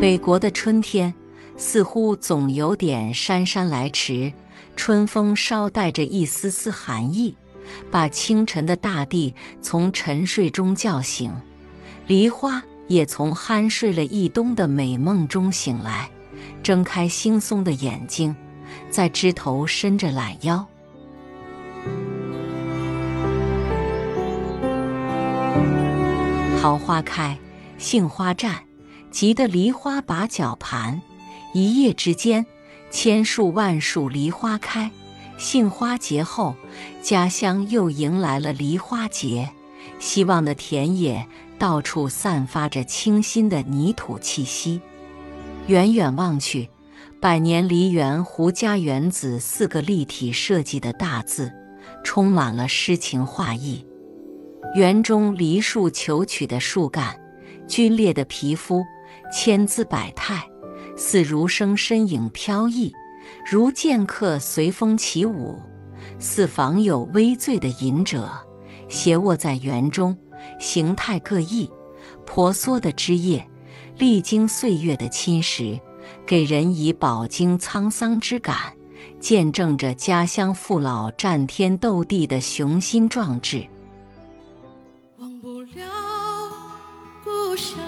北国的春天，似乎总有点姗姗来迟。春风捎带着一丝丝寒意，把清晨的大地从沉睡中叫醒。梨花也从酣睡了一冬的美梦中醒来，睁开惺忪的眼睛，在枝头伸着懒腰。桃花开，杏花绽。急得梨花把脚盘，一夜之间，千树万树梨花开。杏花节后，家乡又迎来了梨花节。希望的田野到处散发着清新的泥土气息。远远望去，“百年梨园胡家园子”四个立体设计的大字，充满了诗情画意。园中梨树求取的树干，皲裂的皮肤。千姿百态，似如生身影飘逸，如剑客随风起舞，似访有微醉的隐者，斜卧在园中，形态各异。婆娑的枝叶，历经岁月的侵蚀，给人以饱经沧桑之感，见证着家乡父老战天斗地的雄心壮志。忘不了故乡。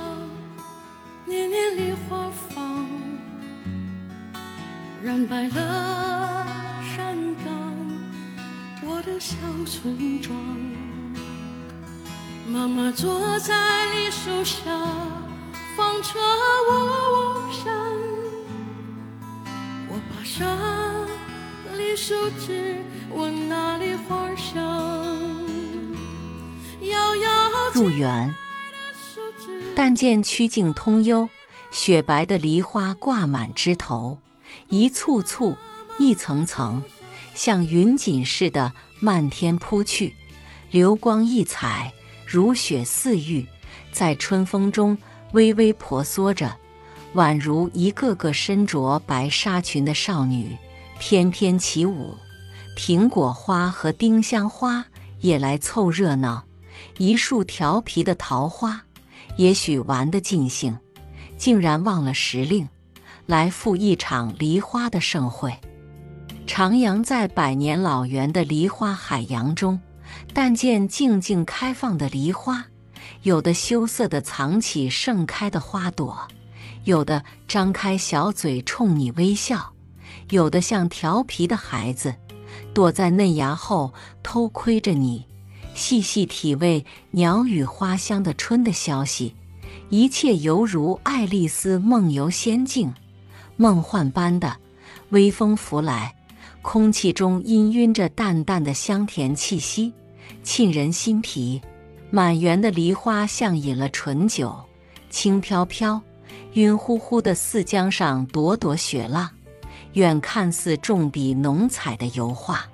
花放，染白了山岗，我的小村庄。妈妈坐在梨树下，放着我梦想。我爬上。梨树枝，闻那梨花香。摇摇入园。但见曲径通幽，雪白的梨花挂满枝头，一簇簇、一层层，像云锦似的漫天铺去，流光溢彩，如雪似玉，在春风中微微婆娑着，宛如一个个身着白纱裙的少女翩翩起舞。苹果花和丁香花也来凑热闹，一束调皮的桃花。也许玩得尽兴，竟然忘了时令，来赴一场梨花的盛会。徜徉在百年老园的梨花海洋中，但见静静开放的梨花，有的羞涩地藏起盛开的花朵，有的张开小嘴冲你微笑，有的像调皮的孩子，躲在嫩芽后偷窥着你。细细体味鸟语花香的春的消息，一切犹如爱丽丝梦游仙境，梦幻般的。微风拂来，空气中氤氲着淡淡的香甜气息，沁人心脾。满园的梨花像饮了醇酒，轻飘飘、晕乎乎的似江上朵朵雪浪，远看似重笔浓彩的油画。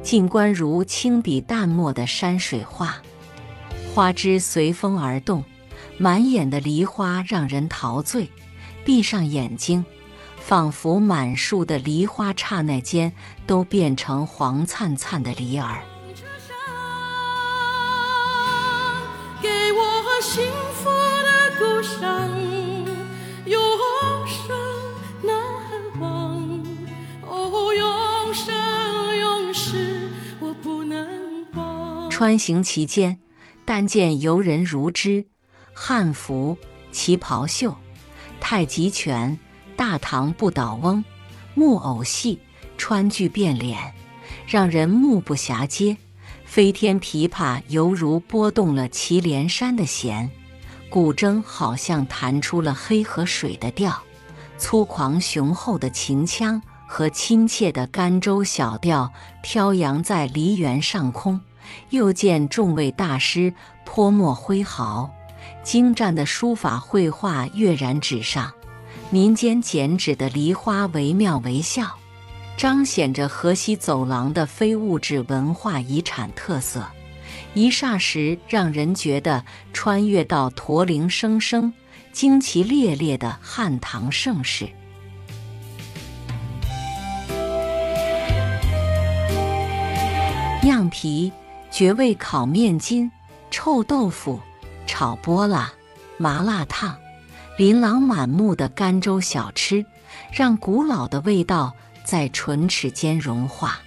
近观如轻笔淡墨的山水画，花枝随风而动，满眼的梨花让人陶醉。闭上眼睛，仿佛满树的梨花刹那间都变成黄灿灿的梨儿。给我幸福的故乡。穿行其间，但见游人如织，汉服、旗袍秀、太极拳、大唐不倒翁、木偶戏，川剧变脸，让人目不暇接。飞天琵琶犹如拨动了祁连山的弦，古筝好像弹出了黑河水的调。粗犷雄厚的秦腔和亲切的甘州小调飘扬在梨园上空。又见众位大师泼墨挥毫，精湛的书法绘画跃然纸上，民间剪纸的梨花惟妙惟肖，彰显着河西走廊的非物质文化遗产特色。一霎时，让人觉得穿越到驼铃声声、旌旗猎猎的汉唐盛世。酿皮。绝味烤面筋、臭豆腐、炒波拉、麻辣烫、琳琅满目的甘州小吃，让古老的味道在唇齿间融化，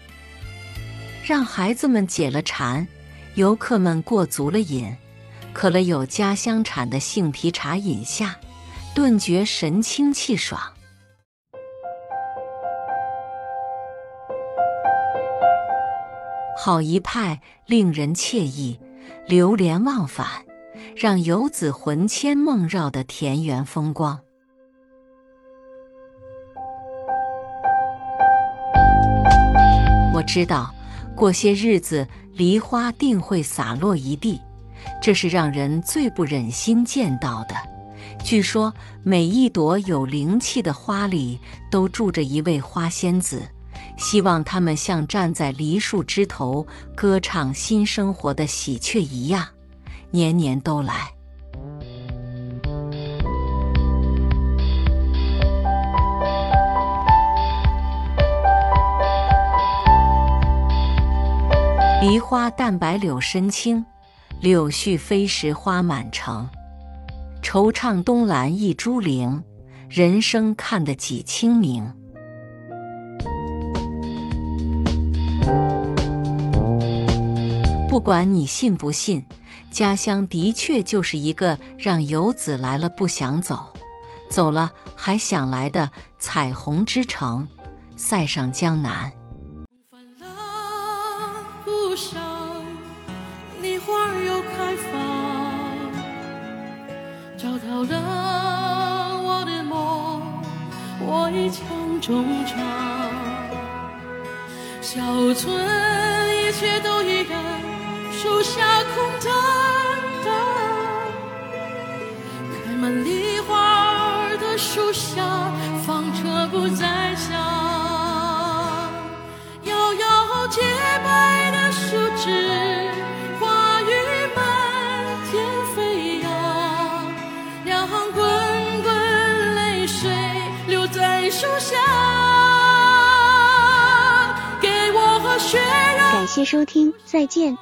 让孩子们解了馋，游客们过足了瘾，渴了有家乡产的杏皮茶饮下，顿觉神清气爽。好一派令人惬意、流连忘返。让游子魂牵梦绕的田园风光。我知道，过些日子梨花定会洒落一地，这是让人最不忍心见到的。据说，每一朵有灵气的花里都住着一位花仙子，希望他们像站在梨树枝头歌唱新生活的喜鹊一样。年年都来。梨花淡白柳深青，柳絮飞时花满城。惆怅东栏一株零，人生看得几清明。不管你信不信。家乡的确就是一个让游子来了不想走，走了还想来的彩虹之城——塞上江南。翻了不少，梨花又开放，找到了我的梦，我已强中唱。小村一切都一样。树下空荡荡，开满梨花的树下，纺车不再响。摇摇洁白的树枝，花雨满天飞扬。两行滚滚泪水流在树下，给我和雪。感谢收听，再见。